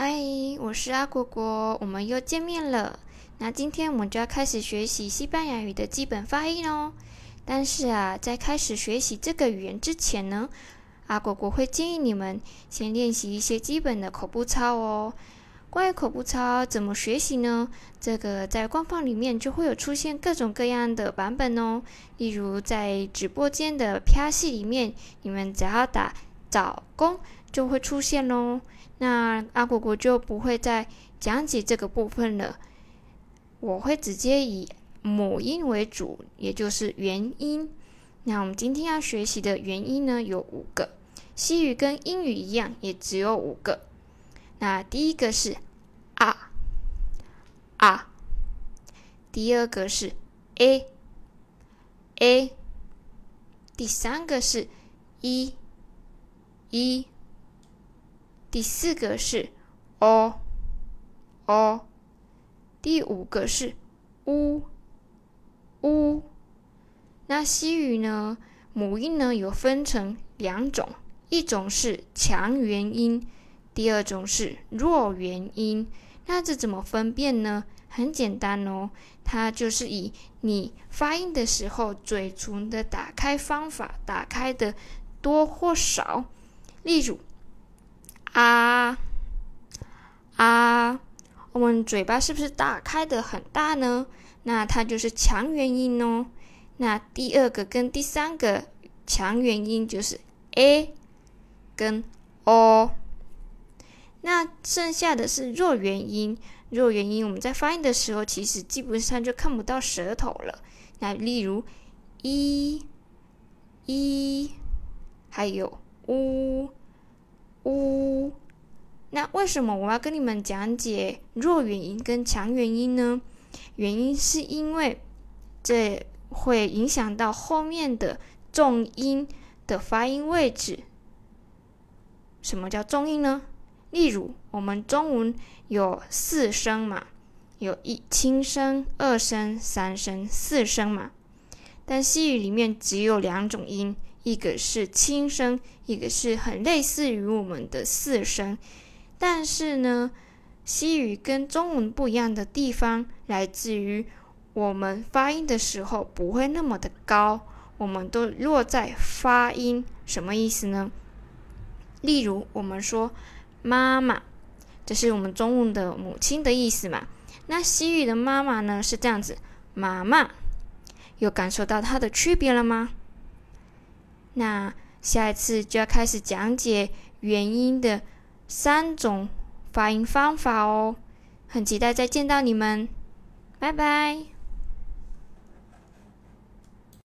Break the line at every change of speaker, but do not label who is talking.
嗨，我是阿果果，我们又见面了。那今天我们就要开始学习西班牙语的基本发音哦。但是啊，在开始学习这个语言之前呢，阿果果会建议你们先练习一些基本的口部操哦。关于口部操怎么学习呢？这个在官方里面就会有出现各种各样的版本哦。例如在直播间的 P 戏里面，你们只要打找工就会出现喽。那阿果果就不会再讲解这个部分了，我会直接以母音为主，也就是元音。那我们今天要学习的元音呢有五个，西语跟英语一样，也只有五个。那第一个是啊。啊，第二个是 a a，第三个是一。一。第四个是哦哦第五个是呜呜。那西语呢？母音呢有分成两种，一种是强元音，第二种是弱元音。那这怎么分辨呢？很简单哦，它就是以你发音的时候嘴唇的打开方法打开的多或少。例如。啊啊！我们嘴巴是不是打开的很大呢？那它就是强元音哦。那第二个跟第三个强元音就是 a 跟 o。那剩下的是弱元音。弱元音我们在发音的时候，其实基本上就看不到舌头了。那例如一、一，还有呜。呜，那为什么我要跟你们讲解弱元音跟强元音呢？原因是因为这会影响到后面的重音的发音位置。什么叫重音呢？例如我们中文有四声嘛，有一轻声、二声、三声、四声嘛，但西语里面只有两种音。一个是轻声，一个是很类似于我们的四声，但是呢，西语跟中文不一样的地方来自于我们发音的时候不会那么的高，我们都落在发音，什么意思呢？例如我们说妈妈，这是我们中文的母亲的意思嘛？那西语的妈妈呢是这样子，妈妈，有感受到它的区别了吗？那下一次就要开始讲解元音的三种发音方法哦，很期待再见到你们，拜拜。